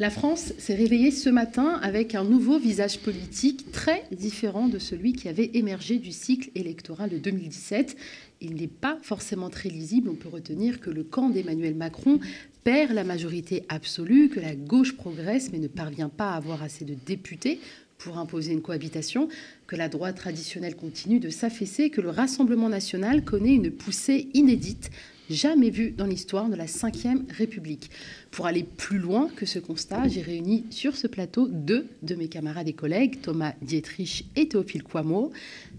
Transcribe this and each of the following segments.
La France s'est réveillée ce matin avec un nouveau visage politique très différent de celui qui avait émergé du cycle électoral de 2017. Il n'est pas forcément très lisible. On peut retenir que le camp d'Emmanuel Macron perd la majorité absolue, que la gauche progresse mais ne parvient pas à avoir assez de députés pour imposer une cohabitation, que la droite traditionnelle continue de s'affaisser, que le Rassemblement national connaît une poussée inédite jamais vu dans l'histoire de la Ve République. Pour aller plus loin que ce constat, j'ai réuni sur ce plateau deux de mes camarades et collègues, Thomas Dietrich et Théophile Quamo.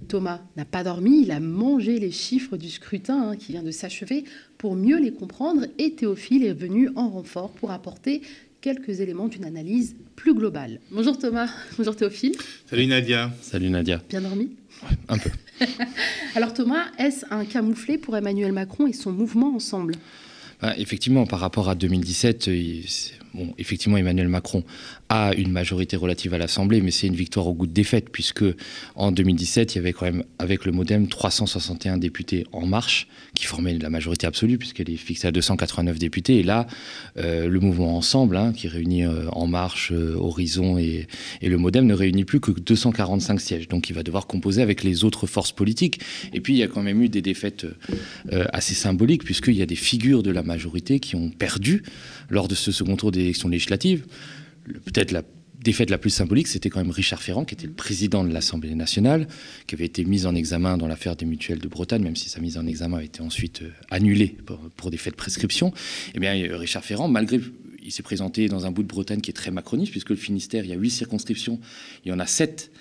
Thomas n'a pas dormi, il a mangé les chiffres du scrutin hein, qui vient de s'achever pour mieux les comprendre et Théophile est venu en renfort pour apporter quelques éléments d'une analyse plus globale. Bonjour Thomas, bonjour Théophile. Salut Nadia. Salut Nadia. Bien dormi? Un peu. Alors Thomas, est-ce un camouflet pour Emmanuel Macron et son mouvement ensemble? Bah, Effectivement, par rapport à 2017, bon, effectivement, Emmanuel Macron a une majorité relative à l'Assemblée, mais c'est une victoire au goût de défaite, puisque en 2017, il y avait quand même, avec le Modem, 361 députés en marche, qui formaient la majorité absolue, puisqu'elle est fixée à 289 députés. Et là, euh, le mouvement Ensemble, hein, qui réunit euh, En Marche, euh, Horizon et, et, le Modem, ne réunit plus que 245 sièges. Donc il va devoir composer avec les autres forces politiques. Et puis, il y a quand même eu des défaites assez symboliques, puisqu'il y a des figures de la majorité qui ont perdu lors de ce second tour des élections législatives. Peut-être la défaite la plus symbolique, c'était quand même Richard Ferrand, qui était le président de l'Assemblée nationale, qui avait été mis en examen dans l'affaire des mutuelles de Bretagne, même si sa mise en examen a été ensuite euh, annulée pour, des faits de prescription. Eh bien, euh, Richard Ferrand, malgré il s'est présenté dans un bout de Bretagne qui est très macroniste, puisque le Finistère, il y a huit circonscriptions, il y en a sept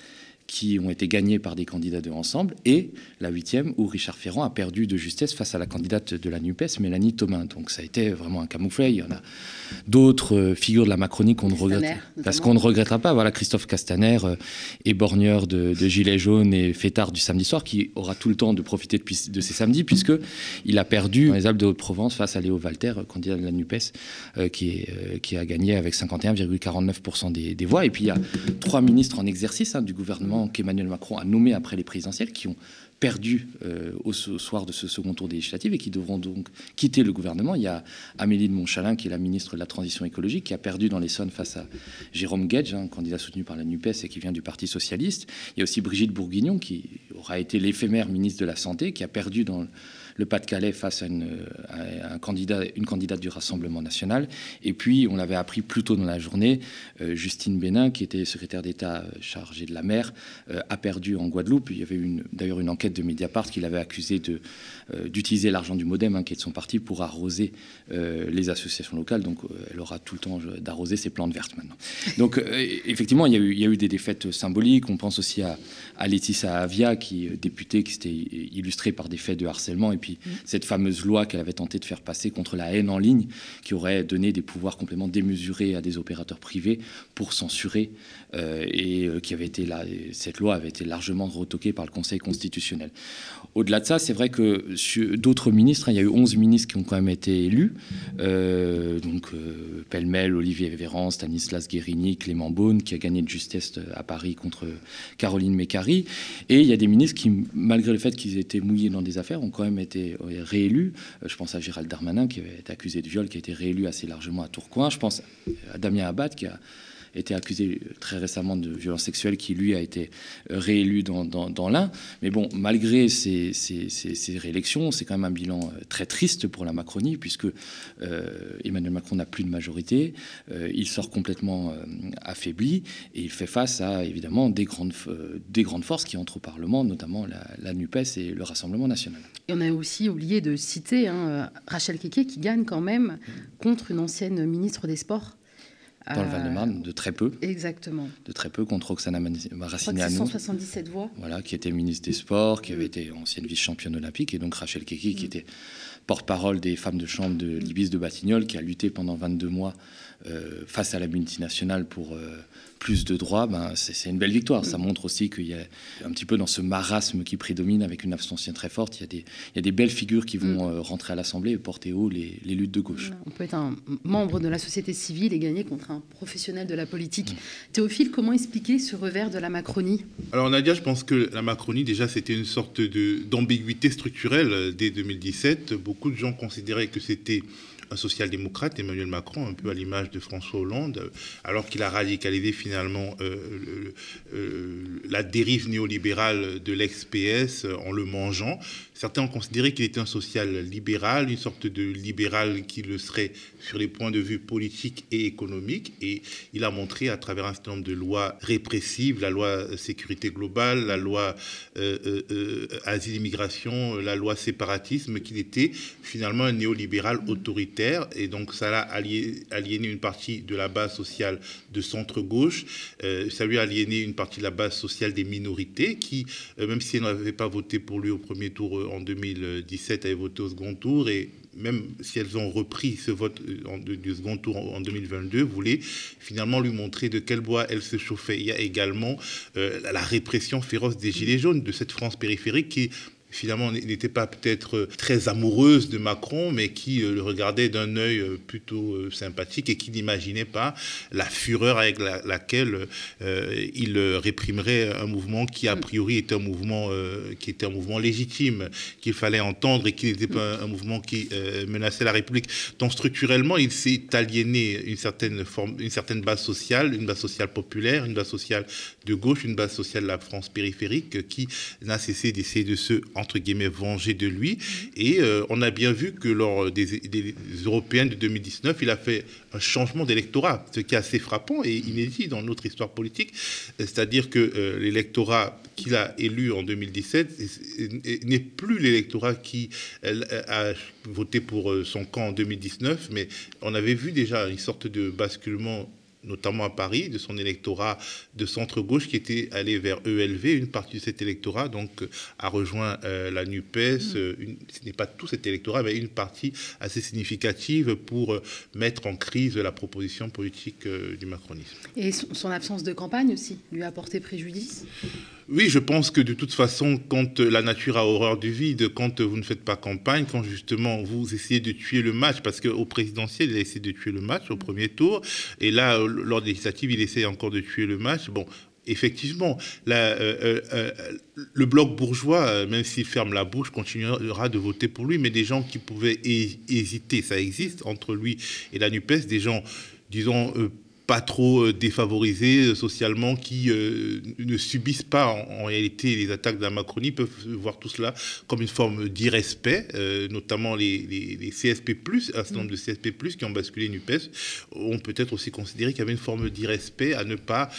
qui ont été gagnés par des candidats de Ensemble, et la huitième où Richard Ferrand a perdu de justesse face à la candidate de la NUPES, Mélanie Thomas. Donc ça a été vraiment un camouflet. Il y en a d'autres euh, figures de la Macronie qu'on ne regrette, parce qu'on ne regrettera pas. Voilà Christophe Castaner, euh, éborgneur de, de Gilets jaunes et fêtard du samedi soir, qui aura tout le temps de profiter de, de ces samedis, puisque il a perdu dans les Alpes de Haute-Provence face à Léo Walter, candidat de la NUPES, euh, qui, a gagné avec 51,49% des, des, voix. Et puis il y a trois ministres en exercice hein, du gouvernement qu'Emmanuel Macron a nommé après les présidentielles, qui ont perdu euh, au, soir de ce second tour des législatives et qui devront donc quitter le gouvernement. Il y a Amélie de Montchalin, qui est la ministre de la Transition écologique, qui a perdu dans l'Essonne face à Jérôme Guedge, un candidat soutenu par la NUPES et qui vient du Parti socialiste. Il y a aussi Brigitte Bourguignon, qui aura été l'éphémère ministre de la Santé, qui a perdu dans le Pas-de-Calais face à, une, une candidate du Rassemblement national. Et puis, on l'avait appris plus tôt dans la journée, euh, Justine Bénin, qui était secrétaire d'État euh, chargée de la mer, euh, a perdu en Guadeloupe. Il y avait d'ailleurs une enquête de Mediapart qui l'avait accusé d'utiliser l'argent du Modem, hein, qui est de son parti, pour arroser les associations locales. Donc, elle aura tout le temps d'arroser ses plantes vertes maintenant. Donc, effectivement, il y, a eu, des défaites symboliques. On pense aussi à, à Laetitia Avia, qui députée, qui s'était illustrée par des faits de harcèlement. Puis, cette fameuse loi qu'elle avait tenté de faire passer contre la haine en ligne, qui aurait donné des pouvoirs complètement démesurés à des opérateurs privés pour censurer, euh, et euh, qui avait été là, cette loi avait été largement retoquée par le Conseil constitutionnel. Au-delà de ça, c'est vrai que d'autres ministres, hein, il y a eu 11 ministres qui ont quand même été élus, euh, donc pêle-mêle, Olivier Véran, Stanislas Guérini, Clément Beaune, qui a gagné de justesse à Paris contre Caroline Mécari, et il y a des ministres qui, malgré le fait qu'ils étaient mouillés dans des affaires, ont quand même été réélu. Euh, je pense à Gérald Darmanin, qui avait été accusé de viol, qui a été réélu assez largement à Tourcoing. Je pense à Damien Abad, qui a été accusé très récemment de violence sexuelle, qui lui a été réélu dans, dans, l'un. Mais bon, malgré ces, ces, réélections, c'est quand même un bilan euh, très triste pour la Macronie, puisque euh, Emmanuel Macron n'a plus de majorité, euh, il sort complètement affaibli, et il fait face à évidemment des grandes, des grandes forces qui entrent au Parlement, notamment la, NUPES et le Rassemblement national. Et on a aussi oublié de citer hein, Rachel Keke, qui gagne quand même contre une ancienne ministre des Sports. Dans le Val-de-Marne, de très peu. Exactement. De très peu contre Roxana Maracineanu. 177 voix. Voilà, qui était ministre des Sports, qui avait été ancienne vice-championne olympique, et donc Rachel Keki, qui mm. était porte-parole des femmes de chambre de l'Ibis de Batignolles, qui a lutté pendant 22 mois euh, face à la multinationale pour euh, plus de droits, ben, c'est une belle victoire. Ça montre aussi qu'il y a un petit peu dans ce marasme qui prédomine avec une abstention très forte, il y a des, il y a des belles figures qui vont mm. euh, rentrer à l'Assemblée et porter haut les, les, luttes de gauche. On peut être un membre de la société civile et gagner contre un professionnel de la politique. Théophile, comment expliquer ce revers de la Macronie? Alors Nadia, je pense que la Macronie, déjà, c'était une sorte d'ambiguïté structurelle dès 2017. Beaucoup de gens considéraient que c'était un social-démocrate, Emmanuel Macron, un peu à l'image de François Hollande, alors qu'il a radicalisé finalement la dérive néolibérale de l'ex-PS en le mangeant. Certains ont considéré qu'il était un social libéral, une sorte de libéral qui le serait sur les points de vue politiques et économiques. Et il a montré à travers un certain nombre de lois répressives, la loi sécurité globale, la loi euh, euh, euh, asile-immigration, la loi séparatisme, qu'il était finalement un néolibéral autoritaire. Et donc ça a aliéné une partie de la base sociale de centre-gauche. ça lui a aliéné une partie de la base sociale des minorités qui, même si elles n'avaient pas voté pour lui au premier tour en 2017 avaient voté au second tour et même si elles ont repris ce vote euh, du second tour en 2022, voulaient finalement lui montrer de quel bois elle se chauffait. Il y a également euh, la répression féroce des Gilets jaunes, de cette France périphérique qui finalement n'était pas peut-être euh, très amoureuse de Macron, mais qui euh, le regardait d'un œil euh, plutôt sympathique et qui n'imaginait pas la fureur avec laquelle il réprimerait un mouvement qui a priori était un mouvement qui était un mouvement légitime qu'il fallait entendre et qui n'était pas un, mouvement qui menaçait la République. Donc structurellement, il s'est aliéné une certaine forme, une certaine base sociale, une base sociale populaire, une base sociale de gauche, une base sociale de la France périphérique qui n'a cessé d'essayer de se entre guillemets, venger de lui. Et euh, on a bien vu que lors des, européennes de 2019, il a fait un changement d'électorat, ce qui est assez frappant et inédit dans notre histoire politique. C'est-à-dire que euh, l'électorat qu'il a élu en 2017 n'est plus l'électorat qui a voté pour euh, son camp en 2019, mais on avait vu déjà une sorte de basculement notamment à Paris, de son électorat de centre-gauche qui était allé vers ELV. Une partie de cet électorat donc, a rejoint euh, la NUPES. Mm. Euh, ce n'est pas tout cet électorat, mais une partie assez significative pour euh, mettre en crise la proposition politique du macronisme. Et son absence de campagne aussi lui a porté préjudice? Oui, je pense que de toute façon, quand la nature a horreur du vide, quand vous ne faites pas campagne, quand justement vous essayez de tuer le match, parce qu'au présidentiel, il a essayé de tuer le match au premier tour, et là, lors des législatives, il essaie encore de tuer le match. Bon, effectivement, euh, euh, euh, le bloc bourgeois, même s'il ferme la bouche, continuera de voter pour lui, mais des gens qui pouvaient hésiter, ça existe entre lui et la NUPES, des gens, disons, pas trop euh, défavorisés euh, socialement, qui euh, ne subissent pas en, réalité les attaques de la Macronie, peuvent voir tout cela comme une forme d'irrespect, notamment les, les, CSP+, un certain nombre de CSP+, qui ont basculé NUPES, ont peut-être aussi considéré qu'il y avait une forme d'irrespect à ne pas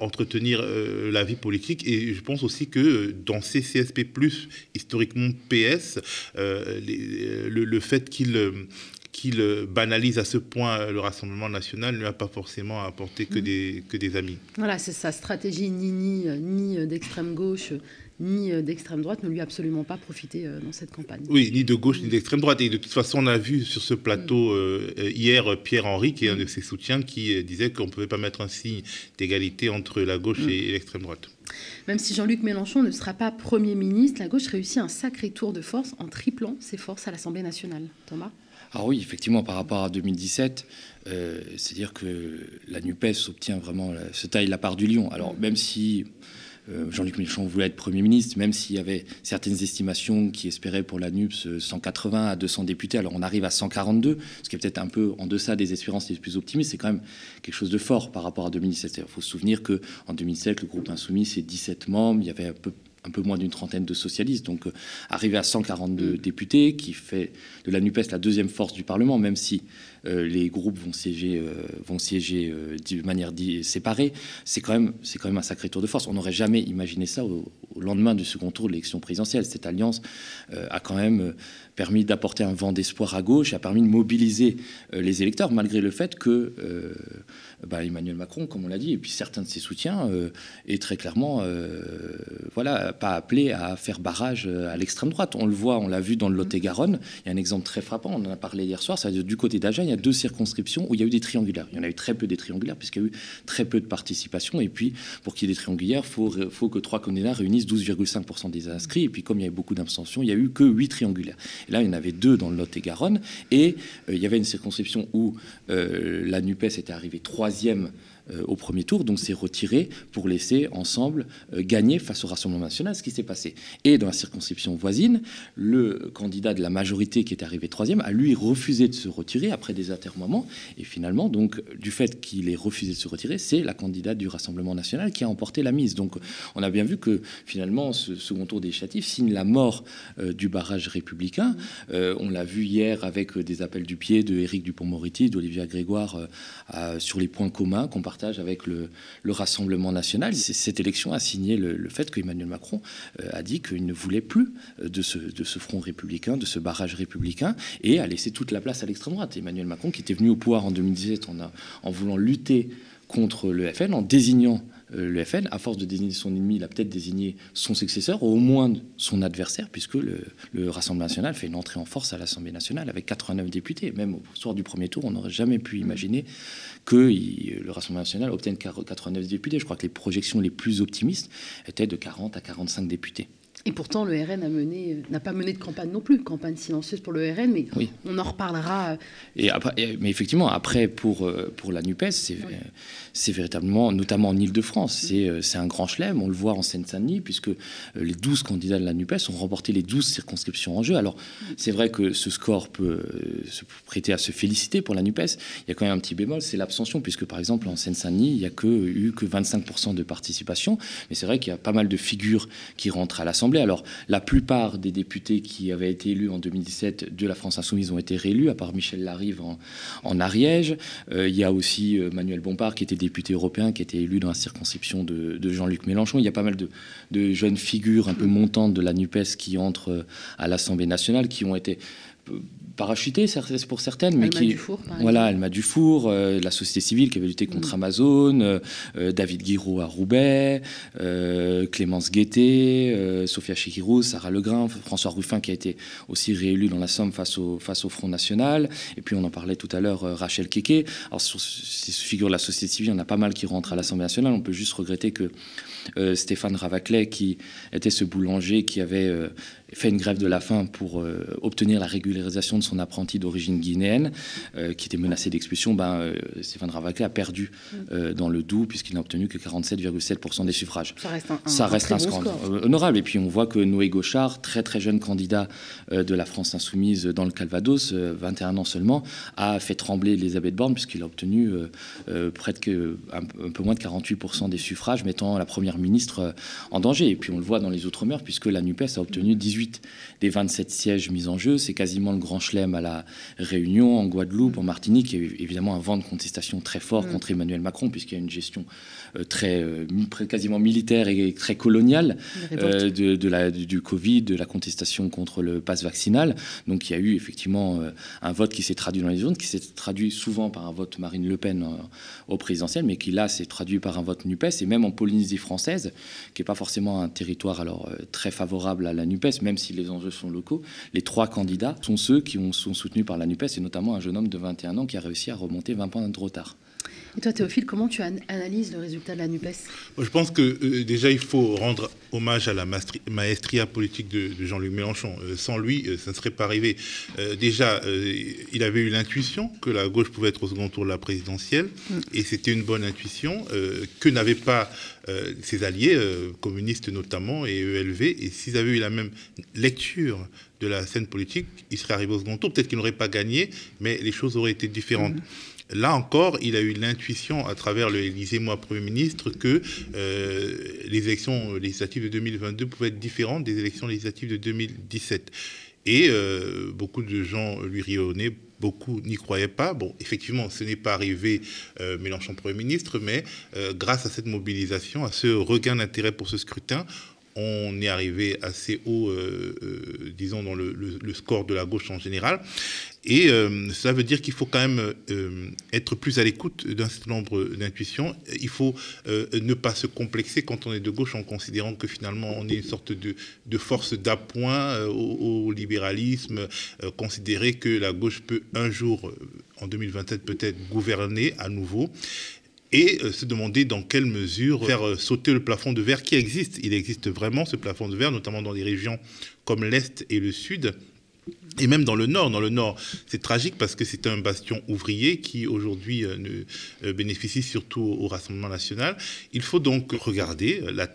entretenir la vie politique. Et je pense aussi que dans ces CSP+, historiquement PS, le, le, fait qu'ils qu'il banalise à ce point le Rassemblement national ne lui a pas forcément apporté que, mm. des, que des amis. Voilà, c'est sa stratégie ni, ni, ni d'extrême gauche ni d'extrême droite ne lui a absolument pas profité euh, dans cette campagne. Oui, ni de gauche ni d'extrême droite. Et de toute façon, on a vu sur ce plateau mm. euh, hier Pierre Henry, qui est un de mm. ses soutiens, qui euh, disait qu'on ne pouvait pas mettre un signe d'égalité entre la gauche et l'extrême droite. Même si Jean-Luc Mélenchon ne sera pas Premier ministre, la gauche réussit un sacré tour de force en triplant ses forces à l'Assemblée nationale. Thomas? Ah oui, effectivement, par rapport à 2017, euh, c'est-à-dire que la NUPES obtient vraiment, se taille la part du lion. Alors même si euh, Jean-Luc Mélenchon voulait être Premier ministre, même s'il y avait certaines estimations qui espéraient pour la NUPES 180 à 200 députés, alors on arrive à 142, ce qui est peut-être un peu en deçà des espérances les plus optimistes, c'est quand même quelque chose de fort par rapport à 2017. Il faut se souvenir qu'en 2007, le groupe Insoumis, c'est 17 membres, il y avait un peu un peu moins d'une trentaine de socialistes. Donc, euh, arriver à 142 mm. députés, qui fait de la NUPES la deuxième force du Parlement, même si euh, les groupes vont siéger, euh, vont siéger euh, de manière séparée, c'est quand, même, quand même un sacré tour de force. On n'aurait jamais imaginé ça au, lendemain du second tour de l'élection présidentielle. Cette alliance a quand même permis d'apporter un vent d'espoir à gauche, a permis de mobiliser les électeurs, malgré le fait que bah, Emmanuel Macron, comme on l'a dit, et puis certains de ses soutiens, est très clairement voilà, pas appelé à faire barrage à l'extrême droite. On le voit, on l'a vu dans le Lot-et-Garonne. Il y a un exemple très frappant, on en a parlé hier soir, ça du côté d'Agen, y a deux circonscriptions où il y a eu des triangulaires. Il y en a eu très peu des triangulaires, puisqu'il y a eu très peu de participation. Et puis, pour qu'il y ait des triangulaires, il faut, faut, que trois candidats réunissent 12,5% des inscrits. Et puis, comme il y avait beaucoup d'abstention, il n'y a eu que huit triangulaires. Et là, il y en avait deux dans le Lot-et-Garonne. Et euh, il y avait une circonscription où euh, la NUPES était arrivée troisième euh, au premier tour, donc s'est retiré pour laisser ensemble euh, gagner face au Rassemblement national, ce qui s'est passé. Et dans la circonscription voisine, le candidat de la majorité qui est arrivé troisième a lui refusé de se retirer après des atermoiements. Et finalement, donc, du fait qu'il ait refusé de se retirer, c'est la candidate du Rassemblement national qui a emporté la mise. Donc on a bien vu que finalement, ce second tour législatif signe la mort euh, du barrage républicain. on l'a vu hier avec des appels du pied de Éric Dupont-Moretti, d'Olivier Grégoire sur les points communs avec le, Rassemblement national. Cette élection a signé le, fait qu'Emmanuel Macron euh, a dit qu'il ne voulait plus de ce, front républicain, de ce barrage républicain, et a laissé toute la place à l'extrême droite. Emmanuel Macron, qui était venu au pouvoir en 2017 en, en voulant lutter contre le FN, en désignant le FN, à force de désigner son ennemi, il a peut-être désigné son successeur, ou au moins son adversaire, puisque le, Rassemblement national fait une entrée en force à l'Assemblée nationale avec 89 députés. Même au soir du premier tour, on n'aurait jamais pu imaginer que le Rassemblement national obtienne 89 députés. Je crois que les projections les plus optimistes étaient de 40 à 45 députés. Et pourtant, le RN n'a pas mené de campagne non plus, campagne silencieuse pour le RN, mais on en reparlera. Et après, mais effectivement, après, pour, euh, pour la NUPES, c'est c'est véritablement, notamment en Ile-de-France, euh, c'est un grand chelem. On le voit en Seine-Saint-Denis, puisque euh, les 12 candidats de la NUPES ont remporté les 12 circonscriptions en jeu. Alors, c'est vrai que ce score peut se prêter à se féliciter pour la NUPES. Il y a quand même un petit bémol, c'est l'abstention, puisque par exemple, en Seine-Saint-Denis, il n'y a que, eu que 25% de participation. Mais c'est vrai qu'il y a pas mal de figures qui rentrent à l'Assemblée. Alors, la plupart des députés qui avaient été élus en 2017 de la France Insoumise ont été réélus, à part Michel Larive en, Ariège. Euh, il y a aussi euh, Manuel Bompard, qui était député européen, qui était élu dans la circonscription de, Jean-Luc Mélenchon. Il y a pas mal de, de, jeunes figures un peu montantes de la NUPES qui entrent euh, à l'Assemblée nationale, qui ont été parachuté pour certaines, mais qui Dufour, voilà, Alma Dufour, euh, la société civile qui avait lutté contre mm. Amazon, euh, euh, David Guiraud à Roubaix, Clémence Guettet, Sophia Chikirou, Sarah Legrain, François Ruffin qui a été aussi réélu dans la Somme face au face au Front National, et puis on en parlait tout à l'heure, Rachel Keke. Alors sur ces figures de la société civile, en a pas mal qui rentrent à l'Assemblée nationale. On peut juste regretter que Stéphane Ravaclet, qui était ce boulanger qui avait fait une grève de la faim pour euh, obtenir la régularisation de son apprenti d'origine guinéenne, euh, qui était menacé d'expulsion, ben, euh, Stéphane Ravaclé a perdu mm. dans le Doubs, puisqu'il n'a obtenu que 47,7% des suffrages. Ça reste un, Ça reste un, scandale honorable. Et puis on voit que Noé Gauchard, très très jeune candidat de la France insoumise dans le Calvados, 21 ans seulement, a fait trembler Elisabeth Borne, puisqu'il a obtenu près de un, peu moins de 48% des suffrages, mettant la première ministre en danger. Et puis on le voit dans les autres mœurs, puisque la NUPES a obtenu 18 des 27 sièges mis en jeu. C'est quasiment le grand chelem à la Réunion, en Guadeloupe, en Martinique. Il y a eu évidemment un vent de contestation très fort mm. contre Emmanuel Macron, puisqu'il y a une gestion très euh, quasiment militaire et très coloniale euh, de, la, du Covid, de la contestation contre le pass vaccinal. Donc il y a eu effectivement un vote qui s'est traduit dans les zones, qui s'est traduit souvent par un vote Marine Le Pen au présidentiel, mais qui là s'est traduit par un vote NUPES. Et même en Polynésie française, qui n'est pas forcément un territoire alors très favorable à la NUPES, même si les enjeux sont locaux, les trois candidats sont ceux qui ont, sont soutenus par la NUPES, et notamment un jeune homme de 21 ans qui a réussi à remonter 20 points de retard. Et toi, Théophile, comment tu analyses le résultat de la NUPES? Je pense que euh, déjà, il faut rendre hommage à la maestria politique de, Jean-Luc Mélenchon. Euh, sans lui, euh, ça ne serait pas arrivé. déjà, il avait eu l'intuition que la gauche pouvait être au second tour de la présidentielle, mm. et c'était une bonne intuition que n'avaient pas ses alliés, communistes notamment, et ELV. Et s'ils avaient eu la même lecture de la scène politique, ils seraient arrivés au second tour. Peut-être qu'ils n'auraient pas gagné, mais les choses auraient été différentes. Mm. Là encore, il a eu l'intuition à travers le Élysée-moi Premier ministre que euh, les élections législatives de 2022 pouvaient être différentes des élections législatives de 2017. Et euh, beaucoup de gens lui rionnaient, beaucoup n'y croyaient pas. Bon, effectivement, ce n'est pas arrivé euh, Mélenchon Premier ministre, mais grâce à cette mobilisation, à ce regain d'intérêt pour ce scrutin, on est arrivé assez haut, disons, dans le, score de la gauche en général. Et euh, cela veut dire qu'il faut quand même être plus à l'écoute d'un certain nombre d'intuitions. Il faut ne pas se complexer quand on est de gauche en considérant que finalement on est une sorte de, force d'appoint au, au, libéralisme, considérer que la gauche peut un jour, en 2027 peut-être, gouverner à nouveau et euh, se demander dans quelle mesure faire euh, sauter le plafond de verre qui existe. Il existe vraiment ce plafond de verre, notamment dans des régions comme l'Est et le Sud, Et même dans le Nord, dans le Nord, c'est tragique parce que c'est un bastion ouvrier qui aujourd'hui euh, euh, bénéficie surtout au Rassemblement national. Il faut donc regarder la,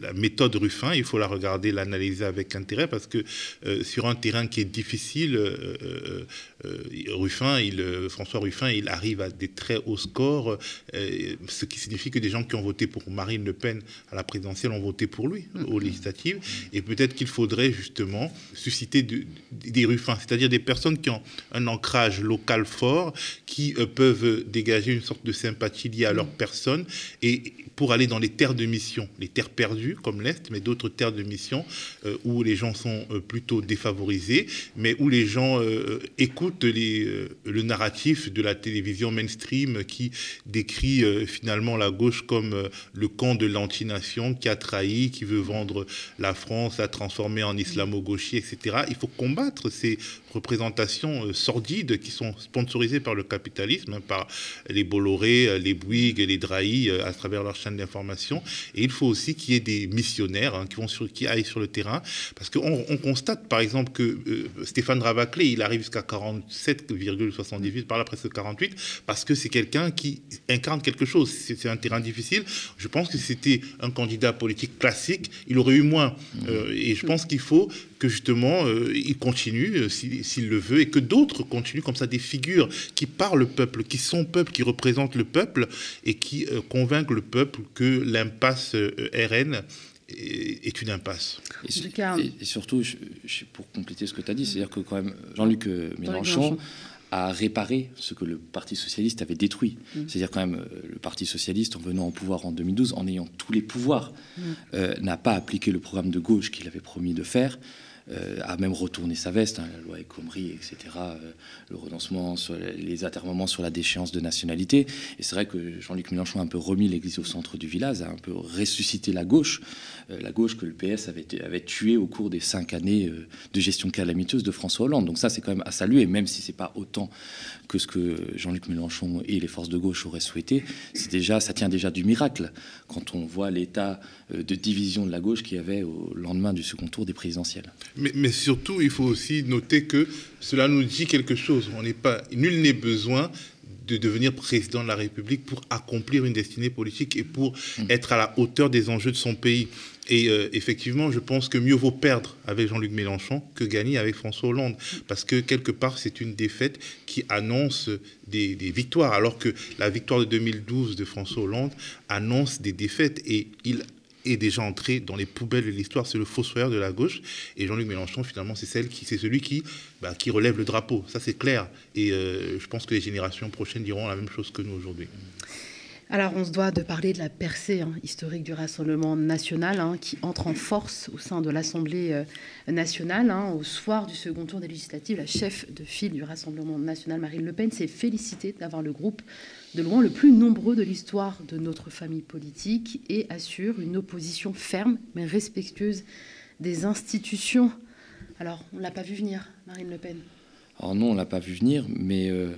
la méthode Ruffin, il faut la regarder, l'analyser avec intérêt parce que euh, sur un terrain qui est difficile, Ruffin, il, François Ruffin, il arrive à des très hauts scores, ce qui signifie que des gens qui ont voté pour Marine Le Pen à la présidentielle ont voté pour lui aux législatives. Et peut-être qu'il faudrait justement susciter des c'est-à-dire des personnes qui ont un ancrage local fort, qui euh, peuvent dégager une sorte de sympathie liée à leur personne et pour aller dans les terres de mission, les terres perdues comme l'Est, mais d'autres terres de mission euh, où les gens sont euh, plutôt défavorisés, mais où les gens écoutent les, le narratif de la télévision mainstream qui décrit finalement la gauche comme le camp de l'antination qui a trahi, qui veut vendre la France, la transformer en islamo-gauchie, etc. Il faut combattre ces ces représentations euh, sordides qui sont sponsorisées par le capitalisme, hein, par les Bolloré, euh, les Bouygues les Drahi euh, à travers leur chaîne d'information. Et il faut aussi qu'il y ait des missionnaires hein, qui, vont sur, qui aillent sur le terrain. Parce qu'on on constate, par exemple, que Stéphane Ravaclé, il arrive jusqu'à 47,78, par là presque 48, parce que c'est quelqu'un qui incarne quelque chose. C'est un terrain difficile. Je pense que c'était un candidat politique classique, il aurait eu moins. Mmh. et je pense qu'il faut que justement, il continue, s'il le veut, et que d'autres continuent comme ça, des figures qui parlent le peuple, qui sont peuple, qui représentent le peuple, et qui euh, convainquent le peuple que l'impasse euh, RN est une impasse. Et, surtout, pour compléter ce que tu as dit, c'est-à-dire que quand même, Jean-Luc euh, Mélenchon a réparé ce que le Parti socialiste avait détruit. Mm. C'est-à-dire quand même, le Parti socialiste, en venant au pouvoir en 2012, en ayant tous les pouvoirs, mm. n'a pas appliqué le programme de gauche qu'il avait promis de faire. Euh, a même retourné sa veste, hein, la loi El etc., euh, le renoncement, sur les atermoiements sur la déchéance de nationalité. Et c'est vrai que Jean-Luc Mélenchon a un peu remis l'église au centre du village, a un peu ressuscité la gauche, euh, la gauche que le PS avait, avait tuée au cours des cinq années de gestion calamiteuse de François Hollande. Donc ça, c'est quand même à saluer, même si c'est pas autant que ce que Jean-Luc Mélenchon et les forces de gauche auraient souhaité. Déjà, ça tient déjà du miracle quand on voit l'état de division de la gauche qu'il y avait au lendemain du second tour des présidentielles. Mais, surtout, il faut aussi noter que cela nous dit quelque chose. On n'est pas, nul n'est besoin de devenir président de la République pour accomplir une destinée politique et pour mmh. être à la hauteur des enjeux de son pays. Et euh, effectivement, je pense que mieux vaut perdre avec Jean-Luc Mélenchon que gagner avec François Hollande. Parce que quelque part, c'est une défaite qui annonce des, des, victoires, alors que la victoire de 2012 de François Hollande annonce des défaites. Et il est déjà entré dans les poubelles de l'histoire. C'est le fossoyeur de la gauche. Et Jean-Luc Mélenchon, finalement, c'est celle qui, celui qui, bah, qui relève le drapeau. Ça, c'est clair. Et euh, je pense que les générations prochaines diront la même chose que nous aujourd'hui. Alors, on se doit de parler de la percée hein, historique du Rassemblement national hein, qui entre en force au sein de l'Assemblée euh, nationale. Hein, au soir du second tour des législatives, la chef de file du Rassemblement national, Marine Le Pen, s'est félicitée d'avoir le groupe de loin le plus nombreux de l'histoire de notre famille politique et assure une opposition ferme mais respectueuse des institutions. Alors, on ne l'a pas vu venir, Marine Le Pen? Alors non, on ne l'a pas vu venir, mais euh,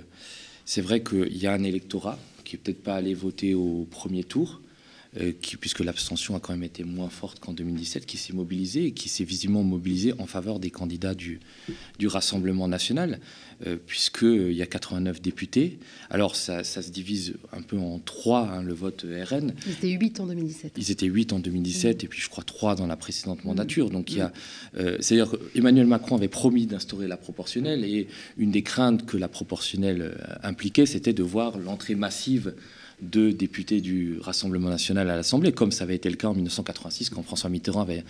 c'est vrai qu'il y a un électorat qui n'est peut-être pas allé voter au premier tour, euh, puisque l'abstention a quand même été moins forte qu'en 2017, qui s'est mobilisé et qui s'est visiblement mobilisé en faveur des candidats du, Rassemblement national, puisqu'il euh, y a 89 députés. Alors ça, se divise un peu en trois, hein, le vote RN. Ils étaient 8 en 2017. Ils étaient 8 en 2017, et puis je crois 3 dans la précédente mandature. Donc il y a... C'est-à-dire qu'Emmanuel Macron avait promis d'instaurer la proportionnelle, et une des craintes que la proportionnelle impliquait, c'était de voir l'entrée massive de députés du Rassemblement national à l'Assemblée, comme ça avait été le cas en 1986 quand François Mitterrand avait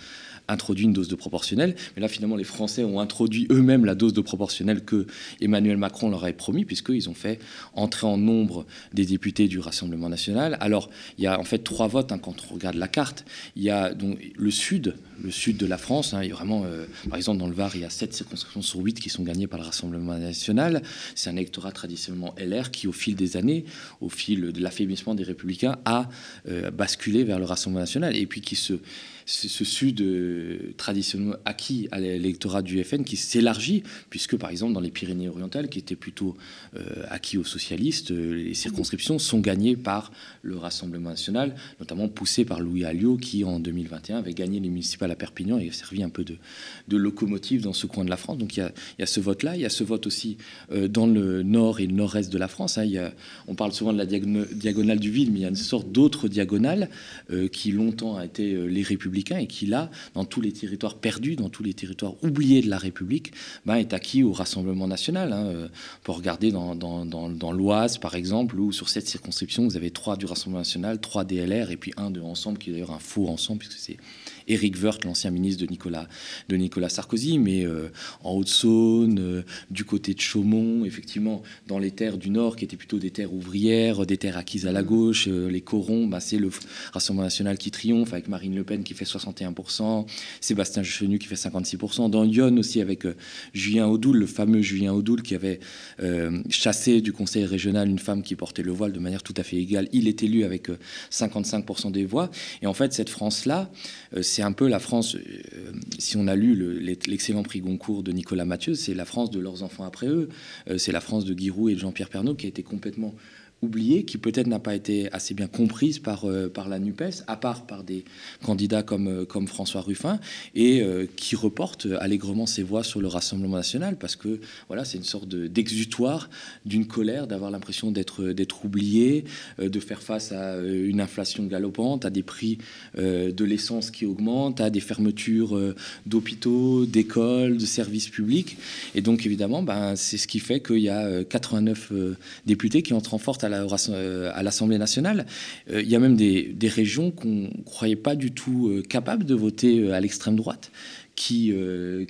introduit une dose de proportionnelle. Mais là, finalement, les Français ont introduit eux-mêmes la dose de proportionnelle que Emmanuel Macron leur avait promis, puisqu'ils ont fait entrer en nombre des députés du Rassemblement national. Alors, il y a en fait trois votes hein, quand on regarde la carte. Il y a donc le Sud, le Sud de la France. Hein, vraiment, euh, par exemple, dans le Var, il y a sept circonscriptions sur huit qui sont gagnées par le Rassemblement national. C'est un électorat traditionnellement LR qui, au fil des années, au fil de l'affaiblissement des Républicains, a euh, basculé vers le Rassemblement national et puis qui se ce sud traditionnellement acquis à l'électorat du FN qui s'élargit, puisque par exemple dans les Pyrénées-Orientales, qui étaient plutôt acquis aux socialistes, les circonscriptions sont gagnées par le Rassemblement national, notamment poussé par Louis Alliot, qui en 2021 avait gagné les municipales à Perpignan et a servi un peu de, locomotive dans ce coin de la France. Donc il y a, ce vote-là, il y a ce vote aussi dans le nord et le nord-est de la France. Hein. On parle souvent de la diagonale du vide, mais il y a une sorte d'autre diagonale euh, qui longtemps a été euh, les républicains et qui là, dans tous les territoires perdus, dans tous les territoires oubliés de la République, ben, est acquis au Rassemblement national. Hein. Euh, on peut regarder dans, dans, dans, l'Oise, par exemple, où sur cette circonscription, vous avez trois du Rassemblement national, trois DLR et puis un de Ensemble, qui est d'ailleurs un faux Ensemble, puisque c'est Éric Woerth, l'ancien ministre de Nicolas, Nicolas Sarkozy, mais euh, en Haute-Saône, euh, du côté de Chaumont, effectivement, dans les terres du Nord, qui étaient plutôt des terres ouvrières, des terres acquises à la gauche, euh, les corons, bah, c'est le Rassemblement national qui triomphe, avec Marine Le Pen qui fait 61%, Sébastien Chenu qui fait 56%, dans Lyon aussi avec Julien Audoul, le fameux Julien Audoul qui avait chassé du conseil régional une femme qui portait le voile de manière tout à fait égale. Il est élu avec 55% des voix. Et en fait, cette France-là, c'est un peu la France, euh, si on a lu l'excellent prix Goncourt de Nicolas Mathieu, c'est la France de leurs enfants après eux. Euh, c'est la France de Guy et de Jean-Pierre Pernaud qui a été complètement oubliée, qui peut-être n'a pas été assez bien comprise par, euh, par la NUPES, à part par des candidats comme, euh, comme François Ruffin, et euh, qui reporte allègrement ses voix sur le Rassemblement national, parce que voilà, c'est une sorte d'exutoire d'une colère, d'avoir l'impression d'être oublié, de faire face à une inflation galopante, à des prix de l'essence qui augmentent, à des fermetures d'hôpitaux, d'écoles, de services publics. Et donc, évidemment, ben, c'est ce qui fait qu'il y a 89 députés qui entrent en force à l'Assemblée nationale. Euh, il y a même des, régions qu'on ne croyait pas du tout euh, capables de voter à l'extrême droite. Qui,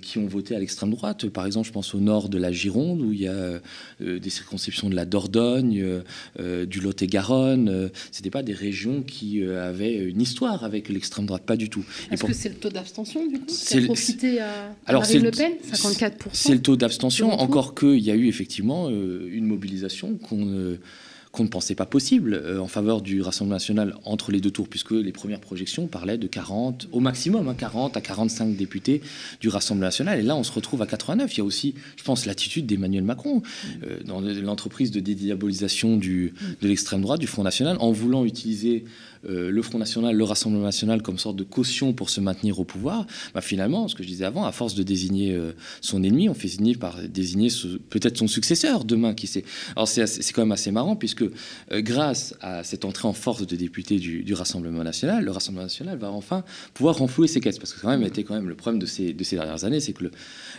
qui, ont voté à l'extrême droite. Par exemple, je pense au nord de la Gironde, où il y a des circonscriptions de la Dordogne, du Lot-et-Garonne. Ce n'étaient pas des régions qui avaient une histoire avec l'extrême droite, pas du tout. Est-ce que c'est le taux d'abstention, du coup, qui a profité à, Alors, Marine Le Pen 54% C'est le taux d'abstention, encore qu'il y a eu effectivement une mobilisation qu'on qu'on ne pensait pas possible euh, en faveur du Rassemblement national entre les deux tours, puisque les premières projections parlaient de 40, au maximum, 40 hein, à 45 députés du Rassemblement national. Et là, on se retrouve à 89. Il y a aussi, je pense, l'attitude d'Emmanuel Macron euh, dans l'entreprise de dédiabolisation du, de l'extrême droite, du Front national, en voulant utiliser euh, le Front National, le Rassemblement National comme sorte de caution pour se maintenir au pouvoir, bah, finalement, ce que je disais avant, à force de désigner euh, son ennemi, on fait finir par désigner peut-être son successeur demain, qui sait. Alors c'est quand même assez marrant, puisque euh, grâce à cette entrée en force de députés du, Rassemblement National, le Rassemblement National va enfin pouvoir renflouer ses caisses. Parce que quand même, était quand même le problème de ces, de ces dernières années, c'est que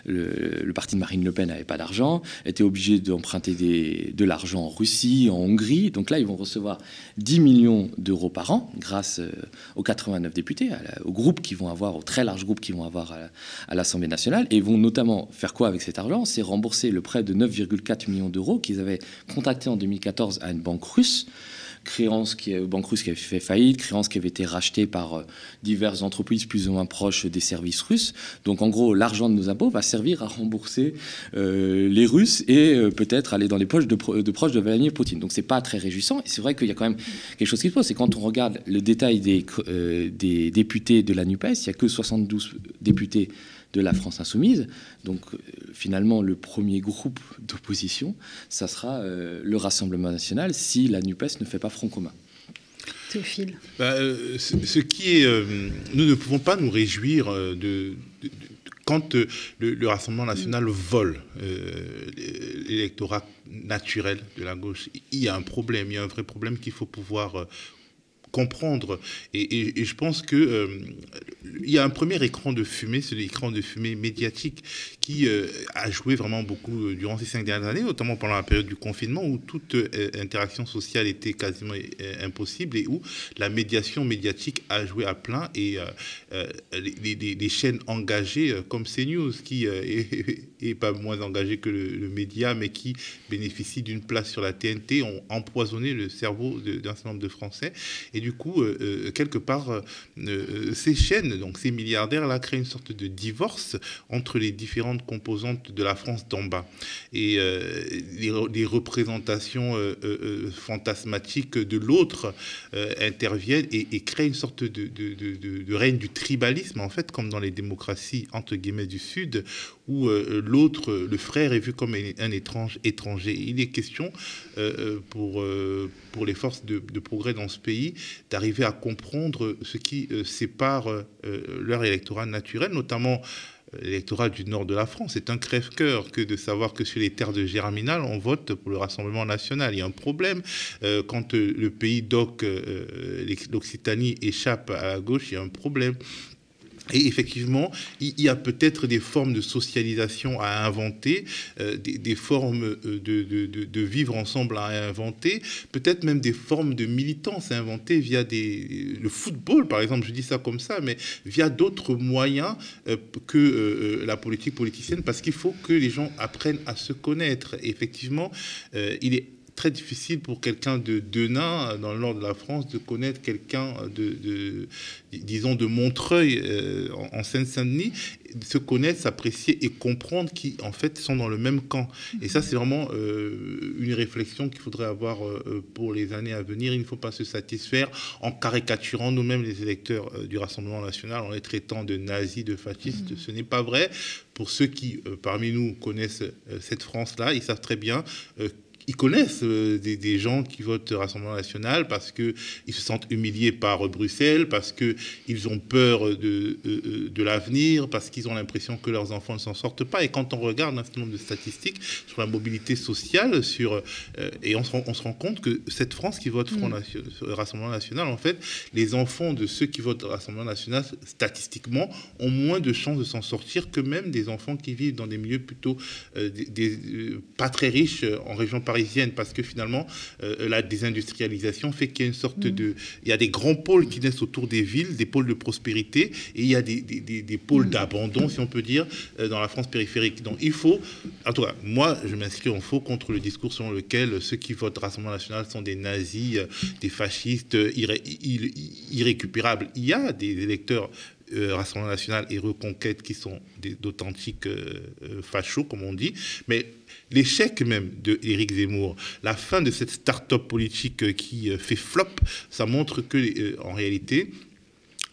le, le, parti de Marine Le Pen n'avait pas d'argent, était obligé d'emprunter de l'argent en Russie, en Hongrie. Donc là, ils vont recevoir 10 millions d'euros par grâce euh, aux 89 députés, au groupe qui vont avoir, au très large groupe qui vont avoir à, l'Assemblée nationale, et vont notamment faire quoi avec cet argent C'est rembourser le prêt de 9,4 millions d'euros qu'ils avaient contracté en 2014 à une banque russe créance qui est banque qui avait fait faillite, créance qui avait été rachetée par euh, diverses entreprises plus ou moins proches des services russes. Donc en gros, l'argent de nos impôts va servir à rembourser euh, les Russes et euh, peut-être aller dans les poches de, proches de Vladimir Poutine. Donc c'est pas très réjouissant. Et c'est vrai qu'il y a quand même quelque chose qui se pose. C'est quand on regarde le détail des, des députés de la NUPES, il n'y a que 72 députés de la France insoumise. Donc euh, finalement, le premier groupe d'opposition, ça sera euh, le Rassemblement national si la NUPES ne fait pas front commun. Théophile. Bah, euh, ce, qui est, nous ne pouvons pas nous réjouir de, quand le, Rassemblement national vole l'électorat naturel de la gauche, il y a un problème, il y a un vrai problème qu'il faut pouvoir comprendre. Et, je pense que euh, il y a un premier écran de fumée, c'est l'écran de fumée médiatique qui euh, a joué vraiment beaucoup euh, durant ces cinq dernières années, notamment pendant la période du confinement où toute interaction sociale était quasiment impossible et où la médiation médiatique a joué à plein et les, chaînes engagées comme CNews qui pas moins engagée que le, média mais qui bénéficie d'une place sur la TNT ont empoisonné le cerveau d'un certain nombre de Français. Et Et du coup, quelque part, ces chaînes, donc ces milliardaires-là, créent une sorte de divorce entre les différentes composantes de la France d'en bas. Et les, représentations fantasmatiques de l'autre interviennent et, créent une sorte de, de, règne du tribalisme, en fait, comme dans les démocraties, entre guillemets, du Sud, où euh, l'autre, le frère, est vu comme un, étrange étranger. Il est question euh, euh, pour, pour les forces de, progrès dans ce pays d'arriver à comprendre ce qui sépare leur électorat naturel, notamment l'électorat du nord de la France. C'est un crève-cœur que de savoir que sur les terres de Germinal, on vote pour le Rassemblement national. Il y a un problème. quand le pays d'Oc, l'Occitanie, échappe à la gauche, il y a un problème. Et effectivement, il y a peut-être des formes de socialisation à inventer, euh, des, formes euh, de, vivre ensemble à inventer, peut-être même des formes de militance à inventer via des, le football, par exemple, je dis ça comme ça, mais via d'autres moyens euh, que la politique politicienne, parce qu'il faut que les gens apprennent à se connaître. effectivement, il est très difficile pour quelqu'un de Denain, dans le nord de la France, de connaître quelqu'un de, disons, de Montreuil, euh, en, Seine-Saint-Denis, se connaître, s'apprécier et comprendre qui, en fait, sont dans le même camp. Et ça, c'est vraiment euh, une réflexion qu'il faudrait avoir euh, pour les années à venir. Il ne faut pas se satisfaire en caricaturant nous-mêmes les électeurs du Rassemblement national, en les traitant de nazis, de fascistes. Ce n'est pas vrai. Pour ceux qui, parmi nous, connaissent cette France-là, ils savent très bien ils connaissent euh, des, gens qui votent Rassemblement national parce qu'ils se sentent humiliés par Bruxelles, parce qu'ils ont peur de, euh, de, l'avenir, parce qu'ils ont l'impression que leurs enfants ne s'en sortent pas. Et quand on regarde un certain nombre de statistiques sur la mobilité sociale, sur, euh, et on se, rend, on se, rend, compte que cette France qui vote Front mm. Rassemblement national, en fait, les enfants de ceux qui votent Rassemblement national, statistiquement, ont moins de chances de s'en sortir que même des enfants qui vivent dans des milieux plutôt des, pas très riches en région parisienne parce que finalement, euh, la désindustrialisation fait qu'il y a une sorte mm. de... Il y a des grands pôles qui naissent autour des villes, des pôles de prospérité, et il y a des, des, des, pôles mm. d'abandon, si on peut dire, euh, dans la France périphérique. Donc il faut... En tout cas, moi, je m'inscris en faux contre le discours selon lequel ceux qui votent Rassemblement national sont des nazis, euh, des fascistes irrécupérables. Il y a des électeurs Rassemblement national et Reconquête qui sont d'authentiques fachos, comme on dit, mais l'échec même de Éric Zemmour, la fin de cette start-up politique qui euh, fait flop, ça montre que, euh, en réalité,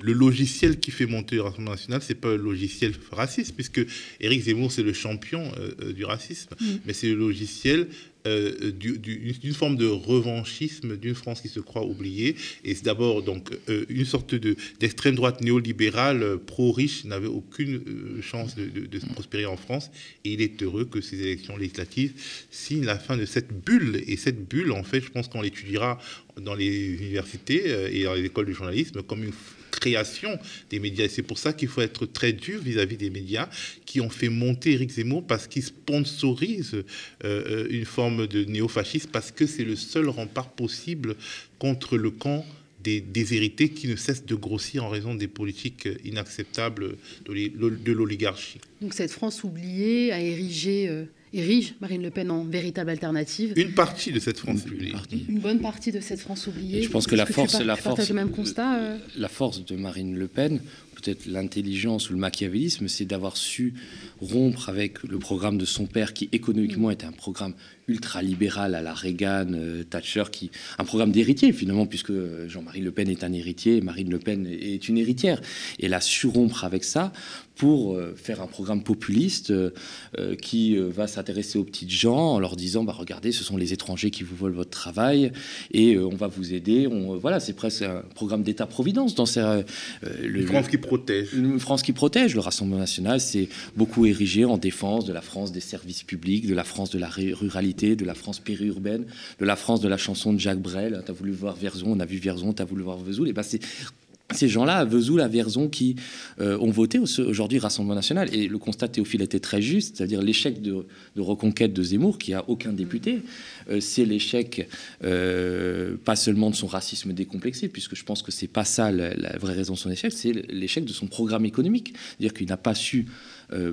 le logiciel qui fait monter le Rassemblement national, c'est pas un logiciel raciste, puisque Éric Zemmour, c'est le champion euh, du racisme, mm. mais c'est le logiciel euh, d'une forme de revanchisme d'une France qui se croit oubliée. Et c'est d'abord donc euh, une sorte d'extrême droite néolibérale euh, pro-riche n'avait aucune chance de, se prospérer en France. Et il est heureux que ces élections législatives signent la fin de cette bulle. Et cette bulle, en fait, je pense qu'on l'étudiera dans les universités et dans les écoles de journalisme comme une création des médias. Et c'est pour ça qu'il faut être très dur vis-à-vis des médias qui ont fait monter Éric Zemmour parce qu'ils sponsorisent euh, euh, une forme de néofascisme parce que c'est le seul rempart possible contre le camp des déshérités qui ne cessent de grossir en raison des politiques inacceptables de l'oligarchie. Donc cette France oubliée a érigé euh, érige Marine Le Pen en véritable alternative. Une partie de cette France oubliée. Une, bonne partie de cette France oubliée. je pense que la force, la force, le même constat. Euh la force de Marine Le Pen, peut-être l'intelligence ou le machiavélisme, c'est d'avoir su rompre avec le programme de son père, qui économiquement était un programme ultra-libéral à la Reagan, euh, Thatcher, qui un programme d'héritier finalement, puisque Jean-Marie Le Pen est un héritier, Marine Le Pen est une héritière. Et la surrompre avec ça pour euh, faire un programme populiste euh, qui va s'intéresser aux petites gens en leur disant bah regardez ce sont les étrangers qui vous volent votre travail et on va vous aider on, voilà c'est presque un programme d'État providence dans ces, le, France qui une France qui protège le Rassemblement national c'est beaucoup érigé en défense de la France des services publics de la France de la ruralité de la France périurbaine, de la France de la chanson de Jacques Brel. Tu as voulu voir Verzon, on a vu Verzon, tu as voulu voir Vesoul. Et ben c'est ces gens-là, à Vesoul, à qui euh, ont voté aujourd'hui Rassemblement national. Et le constat Théophile était très juste, c'est-à-dire l'échec de, reconquête de Zemmour, qui a aucun député, euh, c'est l'échec euh, pas seulement de son racisme décomplexé, puisque je pense que c'est pas ça la, vraie raison de son échec, c'est l'échec de son programme économique, c'est-à-dire qu'il n'a pas su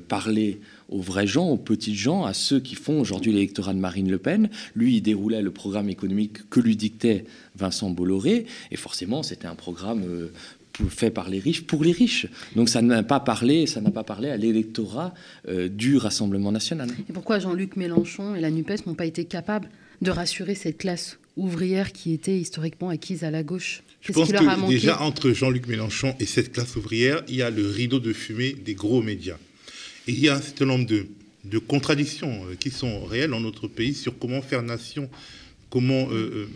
parler aux vrais gens, aux petits gens, à ceux qui font aujourd'hui l'électorat de Marine Le Pen. Lui, il déroulait le programme économique que lui dictait Vincent Bolloré, et forcément, c'était un programme fait par les riches pour les riches. Donc ça n'a pas parlé, ça n'a pas parlé à l'électorat euh, du Rassemblement national. Et pourquoi Jean-Luc Mélenchon et la Nupes n'ont pas été capables de rassurer cette classe ouvrière qui était historiquement acquise à la gauche? Je pense que déjà entre Jean-Luc Mélenchon et cette classe ouvrière, il y a le rideau de fumée des gros médias. Et il y a un certain nombre de, de contradictions euh, qui sont réelles dans notre pays sur comment faire nation, comment euh,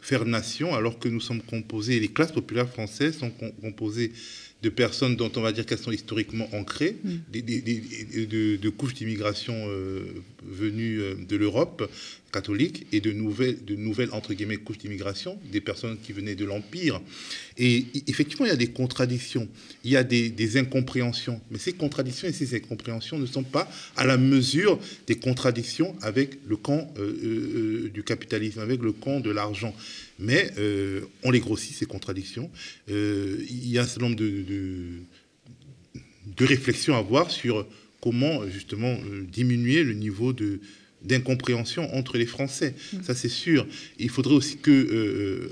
faire nation alors que nous sommes composés, les classes populaires françaises sont composées de personnes dont on va dire qu'elles sont historiquement ancrées, mm. de, couches d'immigration euh, venues euh, de l'Europe, catholiques et de nouvelles, de nouvelles entre guillemets, couches d'immigration, des personnes qui venaient de l'Empire. Et effectivement, il y a des contradictions, il y a des, incompréhensions. Mais ces contradictions et ces incompréhensions ne sont pas à la mesure des contradictions avec le camp euh, euh, du capitalisme, avec le camp de l'argent. Mais euh, on les grossit, ces contradictions. il y a un certain nombre de, de, de réflexions à avoir sur comment justement diminuer le niveau de d'incompréhension entre les Français. Mm. Ça, c'est sûr. Il faudrait aussi que, euh,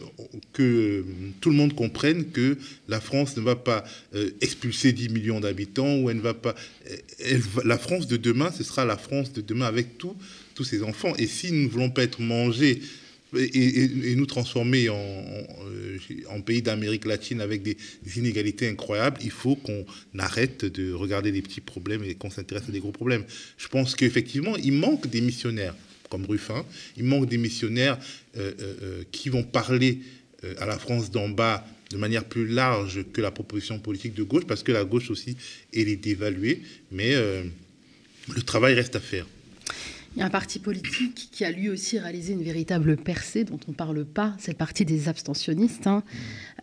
que tout le monde comprenne que la France ne va pas euh, expulser 10 millions d'habitants ou elle ne va pas. la France de demain, ce sera la France de demain avec tous ses enfants. Et si nous ne voulons pas être mangés et, nous transformer en, euh, en, pays d'Amérique latine avec des, inégalités incroyables, il faut qu'on arrête de regarder les petits problèmes et qu'on s'intéresse à des gros problèmes. Je pense qu'effectivement, il manque des missionnaires comme Ruffin, il manque des missionnaires euh, euh, qui vont parler à la France d'en bas de manière plus large que la proposition politique de gauche, parce que la gauche aussi, est dévaluée, mais le travail reste à faire. Il y a un parti politique qui a lui aussi réalisé une véritable percée dont on ne parle pas, c'est le parti des abstentionnistes. Hein.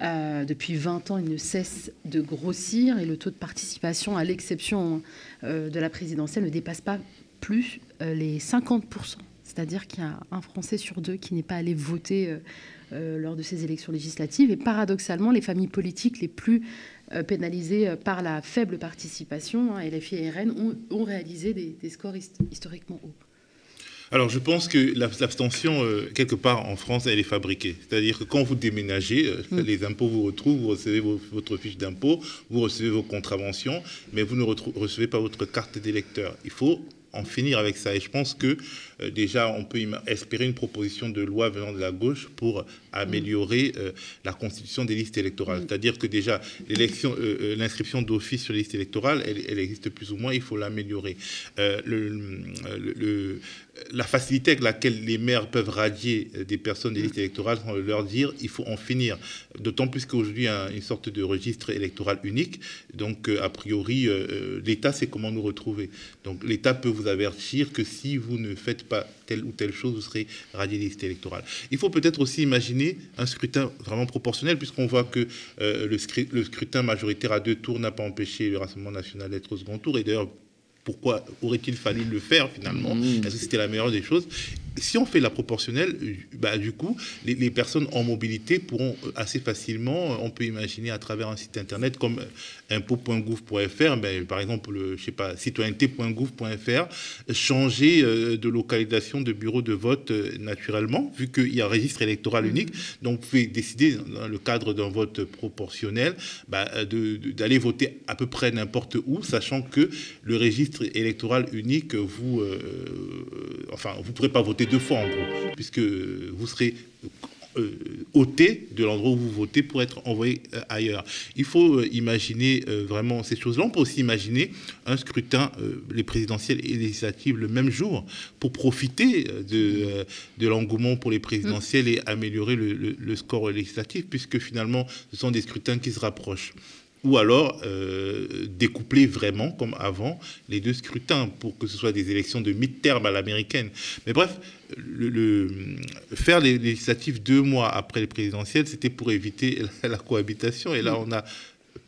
Euh, depuis 20 ans, il ne cesse de grossir et le taux de participation, à l'exception euh, de la présidentielle, ne dépasse pas plus euh, les 50%. C'est-à-dire qu'il y a un Français sur deux qui n'est pas allé voter lors de ces élections législatives. Et paradoxalement, les familles politiques les plus pénalisées par la faible participation, hein, LFI et RN, ont, réalisé des scores historiquement hauts. Alors, je pense que l'abstention, euh, quelque part en France, elle est fabriquée. C'est-à-dire que quand vous déménagez, euh, mm. les impôts vous retrouvent, vous recevez votre fiche d'impôt, vous recevez vos contraventions, mais vous ne recevez pas votre carte d'électeur. Il faut en finir avec ça. Et je pense que déjà, on peut espérer une proposition de loi venant de la gauche pour améliorer euh, la constitution des listes électorales. C'est-à-dire que déjà, l'élection, euh, l'inscription d'office sur les listes électorales, elle, existe plus ou moins, il faut l'améliorer. Le, la facilité avec laquelle les maires peuvent radier des personnes des listes électorales sans leur dire il faut en finir. D'autant plus qu'aujourd'hui, il y a une sorte de registre électoral unique. Donc, a priori, l'État sait comment nous retrouver. Donc, l'État peut vous avertir que si vous ne faites pas telle ou telle chose, vous serez radié des listes électorales. Il faut peut-être aussi imaginer un scrutin vraiment proportionnel, puisqu'on voit que euh, le, le, scrutin majoritaire à deux tours n'a pas empêché le Rassemblement national d'être au second tour. Et d'ailleurs, pourquoi aurait-il fallu le faire finalement? Mmh. Est-ce que c'était la meilleure des choses? Si on fait la proportionnelle, bah, du coup, les, personnes en mobilité pourront assez facilement, on peut imaginer à travers un site internet comme impôt.gouv.fr, ben, par exemple, le, je sais pas, citoyenneté.gouv.fr, changer euh, de localisation de bureau de vote euh, naturellement, vu qu'il y a un registre électoral mmh. unique. Donc, vous pouvez décider, dans le cadre d'un vote proportionnel, bah, d'aller voter à peu près n'importe où, sachant que le registre électoral unique, vous, euh, euh, enfin, vous ne pourrez pas voter deux fois en gros, puisque vous serez euh, ôté de l'endroit où vous votez pour être envoyé ailleurs. Il faut imaginer vraiment ces choses-là. On peut aussi imaginer un scrutin, les présidentielles et législatives, le même jour, pour profiter de, de l'engouement pour les présidentielles et améliorer le score législatif, puisque finalement, ce sont des scrutins qui se rapprochent ou alors euh, découpler vraiment, comme avant, les deux scrutins pour que ce soit des élections de mi-terme à l'américaine. Mais bref, le, faire les législatives deux mois après les présidentielles, c'était pour éviter la, cohabitation. Et là, on a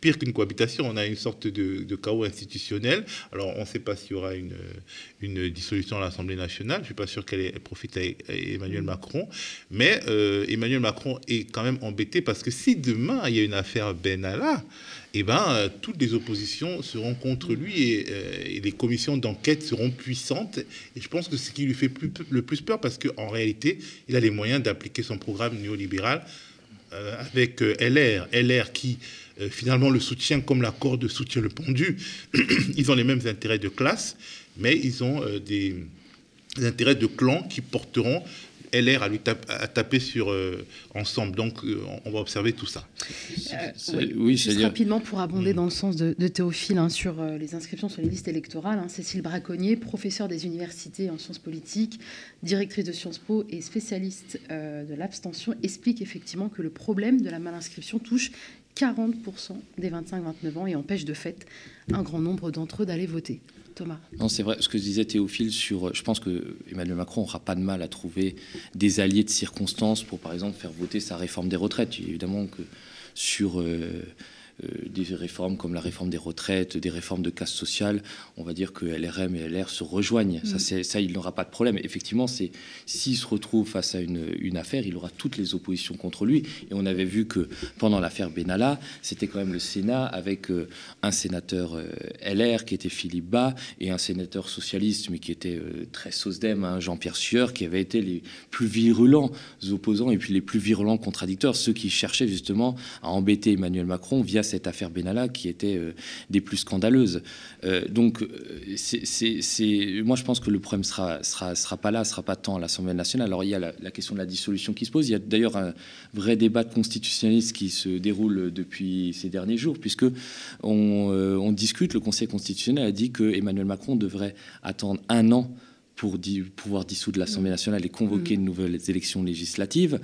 pire qu'une cohabitation. On a une sorte de, chaos institutionnel. Alors, on ne sait pas s'il y aura une, une dissolution à l'Assemblée nationale. Je ne suis pas sûr qu'elle profite à, Emmanuel Macron. Mais euh, Emmanuel Macron est quand même embêté parce que si demain, il y a une affaire Benalla, eh ben, euh, toutes les oppositions seront contre lui euh, et, les commissions d'enquête seront puissantes. Et je pense que c'est ce qui lui fait le plus peur parce qu'en réalité, il a les moyens d'appliquer son programme néolibéral avec LR. LR qui euh, finalement le soutien comme la corde soutient le pendu. ils ont les mêmes intérêts de classe, mais ils ont euh, des, intérêts de clan qui porteront LR à lui taper sur euh, ensemble. Donc, on va observer tout ça. oui, Juste rapidement pour abonder mm. dans le sens de, Théophile hein, sur les inscriptions sur les listes électorales. Hein, Cécile Braconnier, professeure des universités en sciences politiques, directrice de Sciences Po et spécialiste de l'abstention, explique effectivement que le problème de la malinscription touche 40% des 25-29 ans et empêche de fait un grand nombre d'entre eux d'aller voter. Thomas. Non, c'est vrai. Ce que disait Théophile sur, je pense que Emmanuel Macron n'aura pas de mal à trouver des alliés de circonstances pour, par exemple, faire voter sa réforme des retraites. Évidemment que sur euh, euh, des réformes comme la réforme des retraites, des réformes de casse sociale, on va dire que LRM et LR se rejoignent. Ça, mm. ça, il n'aura pas de problème. Effectivement, c'est s'il se retrouve face à une, une, affaire, il aura toutes les oppositions contre lui. Et on avait vu que pendant l'affaire Benalla, c'était quand même le Sénat avec euh, un sénateur euh, LR qui était Philippe Bas et un sénateur socialiste, mais qui était très SOSDEM, hein, Jean-Pierre Sueur, qui avait été les plus virulents opposants et puis les plus virulents contradicteurs, ceux qui cherchaient justement à embêter Emmanuel Macron via cette affaire Benalla qui était euh, des plus scandaleuses. Euh, donc, euh, c'est, moi, je pense que le problème sera, sera, sera pas là, sera pas tant à l'Assemblée nationale. Alors, il y a la, question de la dissolution qui se pose. Il y a d'ailleurs un vrai débat constitutionnaliste qui se déroule depuis ces derniers jours, puisque on, on discute. Le Conseil constitutionnel a dit que Emmanuel Macron devrait attendre un an pour pouvoir dissoudre l'Assemblée mm. nationale et convoquer mm. de nouvelles élections législatives.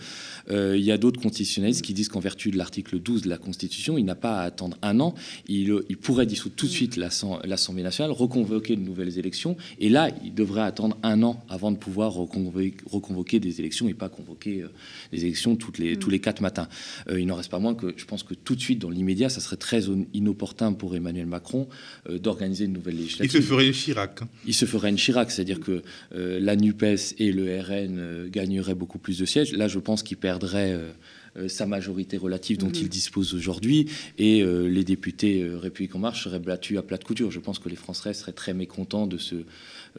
Euh, il y a d'autres constitutionnalistes qui disent qu'en vertu de l'article 12 de la Constitution, il n'a pas à attendre un an. Il, il pourrait dissoudre tout de mm. suite l'Assemblée nationale, reconvoquer de nouvelles élections, et là, il devrait attendre un an avant de pouvoir reconvoquer, des élections et pas convoquer euh, des élections toutes les, tous les quatre matins. Euh, il n'en reste pas moins que je pense que tout de suite, dans l'immédiat, ça serait très inopportun pour Emmanuel Macron d'organiser une nouvelle législative. Il se ferait une Chirac. Hein. Il se ferait une Chirac, c'est-à-dire que euh, la NUPES et le RN euh, gagneraient beaucoup plus de sièges. Là, je pense qu'il perdrait euh, sa majorité relative dont mhm. il dispose aujourd'hui et les députés République en marche seraient battus à plat de couture. Je pense que les Français seraient très mécontents de ce,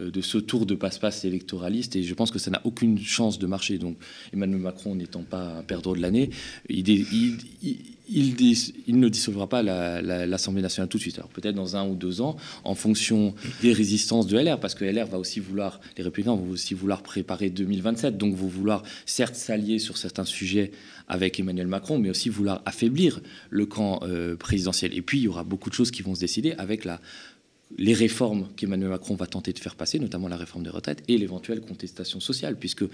de ce tour de passe-passe électoraliste et je pense que ça n'a aucune chance de marcher. Donc Emmanuel Macron n'étant pas un perdant de l'année, il, il, il, ne dissolvera pas l'Assemblée nationale tout de suite. Alors peut-être dans un ou deux ans, en fonction des résistances de LR, parce que LR va aussi vouloir, les Républicains vont aussi vouloir préparer 2027, donc vont vouloir certes s'allier sur certains sujets avec Emmanuel Macron, mais aussi vouloir affaiblir le camp euh, présidentiel. Et puis il y aura beaucoup de choses qui vont se décider avec les réformes qu'Emmanuel Macron va tenter de faire passer, notamment la réforme des retraites et l'éventuelle contestation sociale, puisque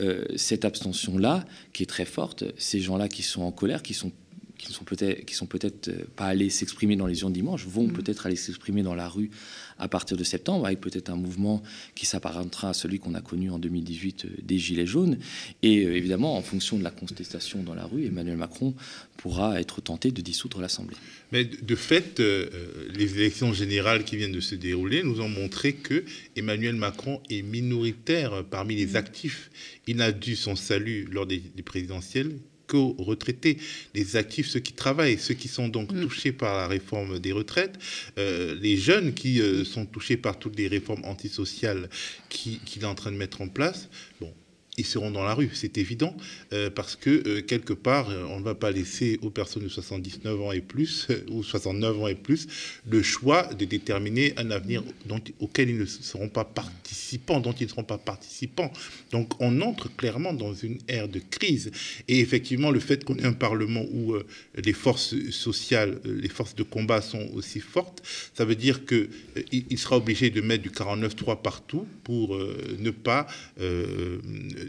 euh, cette abstention-là, qui est très forte, ces gens-là qui sont en colère, qui sont qui ne sont peut-être qui sont peut-être euh, pas allés s'exprimer dans les urnes dimanche vont mm. peut-être aller s'exprimer dans la rue à partir de septembre avec peut-être un mouvement qui s'apparentera à celui qu'on a connu en 2018 euh, des gilets jaunes et euh, évidemment en fonction de la contestation dans la rue Emmanuel Macron pourra être tenté de dissoudre l'Assemblée. Mais de fait les élections générales qui viennent de se dérouler nous ont montré que Emmanuel Macron est minoritaire parmi les mm. actifs il n'a dû son salut lors des présidentielles qu'aux retraités, les actifs, ceux qui travaillent, ceux qui sont donc mm. touchés par la réforme des retraites, euh, les jeunes qui euh, sont touchés par toutes les réformes antisociales qu'il est en train de mettre en place. Bon, ils seront dans la rue, c'est évident, euh, parce que euh, quelque part, euh, on ne va pas laisser aux personnes de 79 ans et plus, ou 69 ans et plus, le choix de déterminer un avenir dont, auquel ils ne seront pas participants, dont ils ne seront pas participants. Donc on entre clairement dans une ère de crise. Et effectivement, le fait qu'on ait un Parlement où les forces sociales, les forces de combat sont aussi fortes, ça veut dire qu'il il sera obligé de mettre du 49-3 partout pour ne pas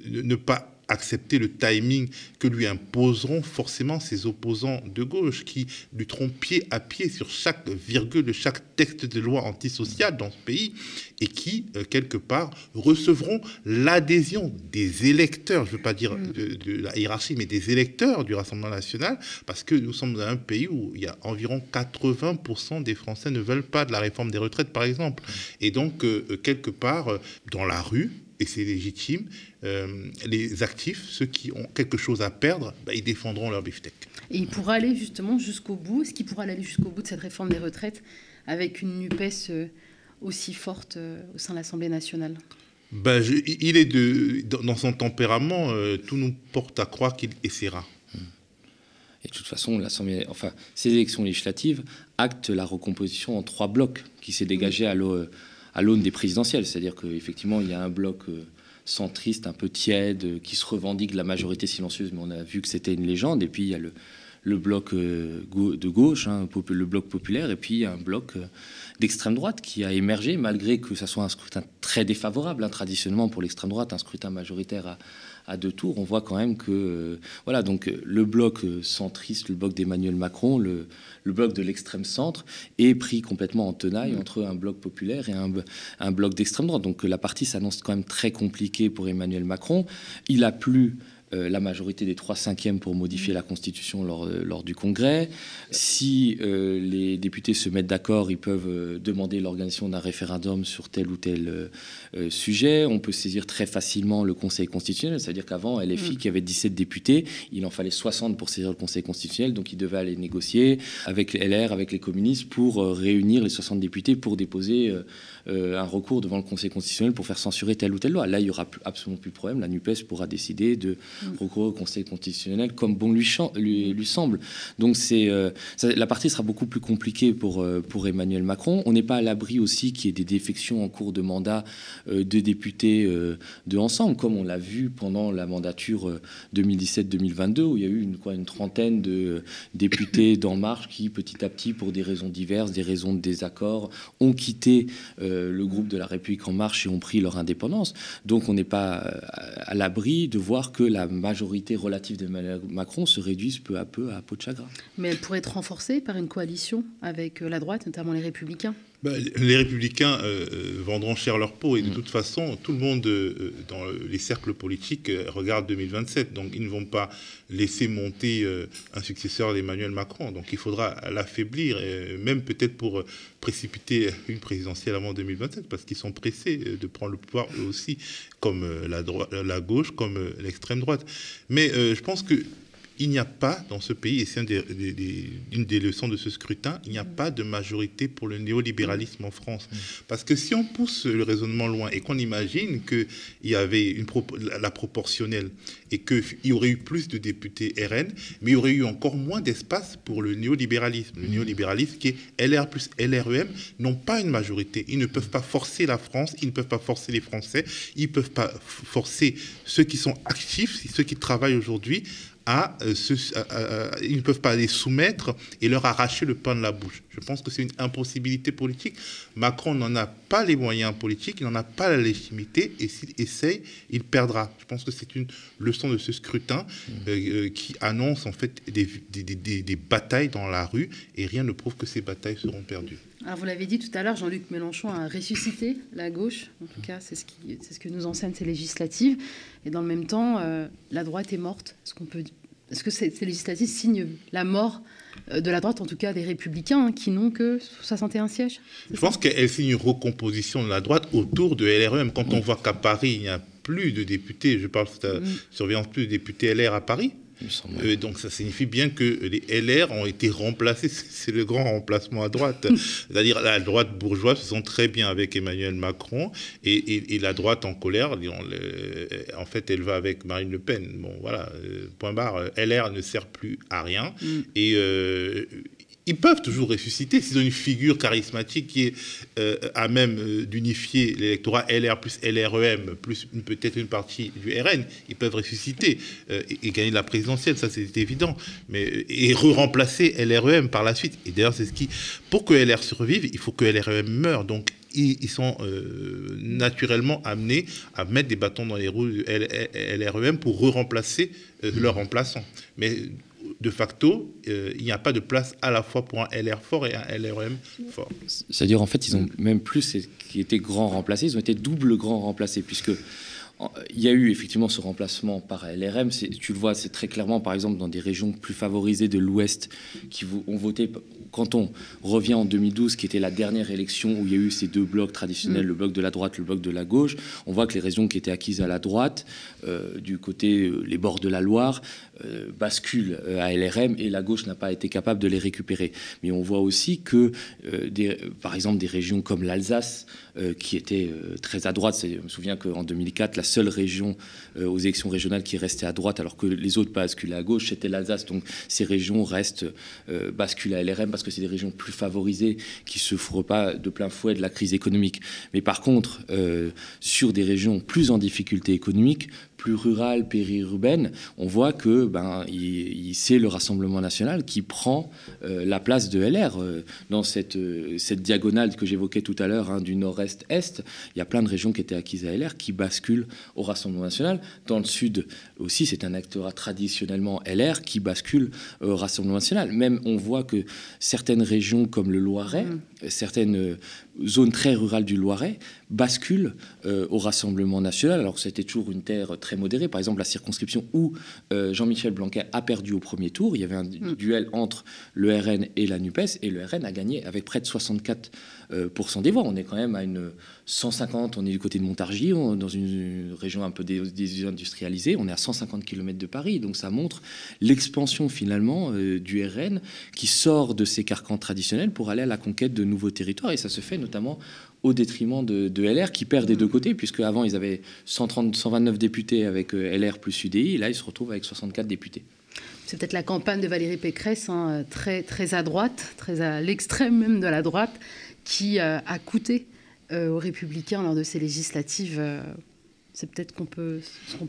ne pas accepter le timing que lui imposeront forcément ses opposants de gauche qui lutteront pied à pied sur chaque virgule de chaque texte de loi antisociale dans ce pays et qui, euh, quelque part, recevront l'adhésion des électeurs, je ne veux pas dire mm. de, la hiérarchie, mais des électeurs du Rassemblement national, parce que nous sommes dans un pays où il y a environ 80% des Français ne veulent pas de la réforme des retraites, par exemple. Et donc, euh, euh, quelque part, dans la rue, et c'est légitime, les actifs, ceux qui ont quelque chose à perdre, bah, ils défendront leur beefsteak. Et il pourra aller justement jusqu'au bout, est-ce qu'il pourra aller jusqu'au bout de cette réforme des retraites avec une NUPES aussi forte euh, au sein de l'Assemblée nationale? Ben, Il est de, dans son tempérament, euh, tout nous porte à croire qu'il essaiera. Et de toute façon, l'Assemblée, enfin, ces élections législatives actent la recomposition en trois blocs qui s'est dégagé à l'aune des présidentielles. C'est-à-dire qu'effectivement, il y a un bloc euh, centriste, un peu tiède, qui se revendique de la majorité silencieuse, mais on a vu que c'était une légende. Et puis il y a le, bloc de gauche, hein, le bloc populaire, et puis un bloc d'extrême droite qui a émergé, malgré que ça soit un scrutin très défavorable, hein, traditionnellement pour l'extrême droite, un scrutin majoritaire à, à, deux tours. On voit quand même que, euh, voilà, donc euh, le bloc euh, centriste, le bloc d'Emmanuel Macron, le, le, bloc de l'extrême centre est pris complètement en tenaille mmh. entre un bloc populaire et un, un bloc d'extrême droite. Donc la partie s'annonce quand même très compliquée pour Emmanuel Macron. Il a plus la majorité des trois cinquièmes pour modifier la Constitution lors, euh, lors du Congrès. Si euh, les députés se mettent d'accord, ils peuvent demander l'organisation d'un référendum sur tel ou tel sujet. On peut saisir très facilement le Conseil constitutionnel, c'est-à-dire qu'avant, LFI, mm. qui avait 17 députés, il en fallait 60 pour saisir le Conseil constitutionnel, donc il devait aller négocier avec LR, avec les communistes, pour réunir les 60 députés pour déposer un recours devant le Conseil constitutionnel pour faire censurer telle ou telle loi. Là, il n'y aura absolument plus de problème. La NUPES pourra décider de recours au Conseil constitutionnel comme bon lui, lui, semble. Donc c'est euh, la partie sera beaucoup plus compliquée pour, euh, pour Emmanuel Macron. On n'est pas à l'abri aussi qu'il y ait des défections en cours de mandat euh, de députés de Ensemble, comme on l'a vu pendant la mandature 2017-2022, où il y a eu une, quoi, une trentaine de députés d'En Marche qui, petit à petit, pour des raisons diverses, des raisons de désaccord, ont quitté le groupe de la République En Marche et ont pris leur indépendance. Donc on n'est pas à l'abri de voir que la majorité relative de Macron se réduise peu à peu à peau de chagrin. Mais elle pourrait être renforcée par une coalition avec euh, la droite, notamment les Républicains bah, les républicains euh, euh, vendront cher leur peau et de mm. toute façon, tout le monde dans les cercles politiques regarde 2027. Donc ils ne vont pas laisser monter un successeur d'Emmanuel Macron. Donc il faudra l'affaiblir, même peut-être pour précipiter une présidentielle avant 2027, parce qu'ils sont pressés de prendre le pouvoir eux aussi, comme la, droite, la gauche, comme l'extrême droite. Mais je pense que il n'y a pas dans ce pays, et c'est une des leçons de ce scrutin, il n'y a pas de majorité pour le néolibéralisme en France. Parce que si on pousse le raisonnement loin et qu'on imagine qu'il y avait une la proportionnelle et qu'il y aurait eu plus de députés RN, mais il y aurait eu encore moins d'espace pour le néolibéralisme. Le néolibéralisme qui est LR plus LREM n'ont pas une majorité. Ils ne peuvent pas forcer la France, ils ne peuvent pas forcer les Français, ils ne peuvent pas forcer ceux qui sont actifs, ceux qui travaillent aujourd'hui euh, ils ne peuvent pas les soumettre et leur arracher le pain de la bouche. Je pense que c'est une impossibilité politique. Macron n'en a pas les moyens politiques, il n'en a pas la légitimité, et s'il essaye, il perdra. Je pense que c'est une leçon de ce scrutin mmh. euh, euh, qui annonce en fait des, des, des, batailles dans la rue, et rien ne prouve que ces batailles seront perdues. Alors vous l'avez dit tout à l'heure, Jean-Luc Mélenchon a ressuscité la gauche. En tout cas, c'est ce, qui, c'est ce que nous enseignent ces législatives. Et dans le même temps, la droite est morte. Ce qu'on peut est-ce que ces, législatives signent la mort euh, de la droite, en tout cas des républicains, hein, qui n'ont que 61 sièges Je pense qu'elle signe une recomposition de la droite autour de LREM. Quand on voit qu'à Paris, il n'y a plus de députés, je parle de surveillance plus de députés LR à Paris, euh, donc ça signifie bien que les LR ont été remplacés. C'est le grand remplacement à droite. C'est-à-dire la droite bourgeoise se sent très bien avec Emmanuel Macron et, la droite en colère, en fait, elle va avec Marine Le Pen. Bon, voilà, euh, point barre. LR ne sert plus à rien. Mm. Et euh, ils peuvent toujours ressusciter s'ils ont une figure charismatique qui est euh, à même euh, d'unifier l'électorat LR plus LREM plus peut-être une partie du RN. Ils peuvent ressusciter euh, et, gagner la présidentielle, ça c'est évident. Mais et re-remplacer LREM par la suite. Et d'ailleurs c'est ce qui, pour que LR survive, il faut que LREM meure. Donc ils, sont naturellement amenés à mettre des bâtons dans les roues du LREM pour re-remplacer euh, leur remplaçant. Mais de facto, euh, il n'y a pas de place à la fois pour un LR fort et un LREM fort. C'est-à-dire, en fait, ils ont même plus qui étaient grands remplacés, ils ont été double grands remplacés, puisque il y a eu effectivement ce remplacement par LRM. Tu le vois, c'est très clairement, par exemple, dans des régions plus favorisées de l'Ouest qui ont voté quand on revient en 2012, qui était la dernière élection où il y a eu ces deux blocs traditionnels, mm. le bloc de la droite, le bloc de la gauche, on voit que les régions qui étaient acquises à la droite, euh, du côté euh, les bords de la Loire, euh, basculent à LRM et la gauche n'a pas été capable de les récupérer. Mais on voit aussi que, des, par exemple, des régions comme l'Alsace, qui étaient très à droite, je me souviens qu'en 2004, la seule région aux élections régionales qui restait à droite, alors que les autres basculaient à gauche, c'était l'Alsace. Donc ces régions restent basculées à LRM parce que c'est des régions plus favorisées qui ne souffrent pas de plein fouet de la crise économique. Mais par contre, euh, sur des régions plus en difficulté économique, plus rurales, périurbaines, on voit que ben, c'est le Rassemblement national qui prend euh, la place de LR. Euh, dans cette, euh, cette diagonale que j'évoquais tout à l'heure, hein, du nord-est-est, il y a plein de régions qui étaient acquises à LR qui basculent au Rassemblement national. Dans le sud aussi, c'est un acteur traditionnellement LR qui bascule au Rassemblement national. Même on voit que certaines régions comme le Loiret, mmh. Certaines zones très rurales du Loiret basculent au Rassemblement national. Alors c'était toujours une terre très modéré. Par exemple, la circonscription où euh, Jean-Michel Blanquer a perdu au premier tour, il y avait un mm. duel entre le RN et la NUPES, et le RN a gagné avec près de 64 euh, des. On est quand même à une 150, on est du côté de Montargis, dans une région un peu désindustrialisée, on est à 150 km de Paris. Donc ça montre l'expansion finalement euh, du RN qui sort de ses carcans traditionnels pour aller à la conquête de nouveaux territoires. Et ça se fait notamment au détriment de, LR qui perd des deux côtés, puisque avant ils avaient 130, 129 députés avec euh, LR plus UDI, et là ils se retrouvent avec 64 députés. C'est peut-être la campagne de Valérie Pécresse, hein, très, très à droite, très à l'extrême même de la droite, qui euh, a coûté euh, aux Républicains lors de ces législatives c'est peut-être qu'on peut,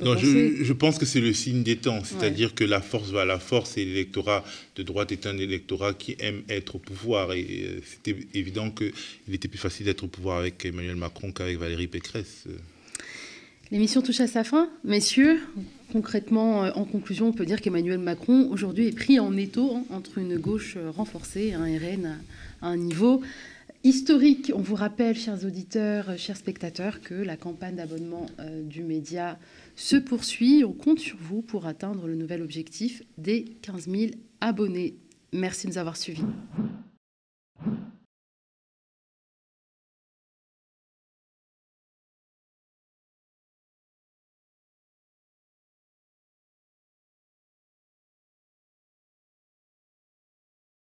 non, Je, pense que c'est le signe des temps, c'est-à-dire que la force va à la force et l'électorat de droite est un électorat qui aime être au pouvoir. Et euh, c'était évident qu'il était plus facile d'être au pouvoir avec Emmanuel Macron qu'avec Valérie Pécresse. L'émission touche à sa fin. Messieurs, concrètement, euh, en conclusion, on peut dire qu'Emmanuel Macron, aujourd'hui, est pris en étau hein, entre une gauche renforcée, un RN à un niveau historique. On vous rappelle, chers auditeurs, chers spectateurs, que la campagne d'abonnement euh, du média se poursuit. On compte sur vous pour atteindre le nouvel objectif des 15 000 abonnés. Merci de nous avoir suivis.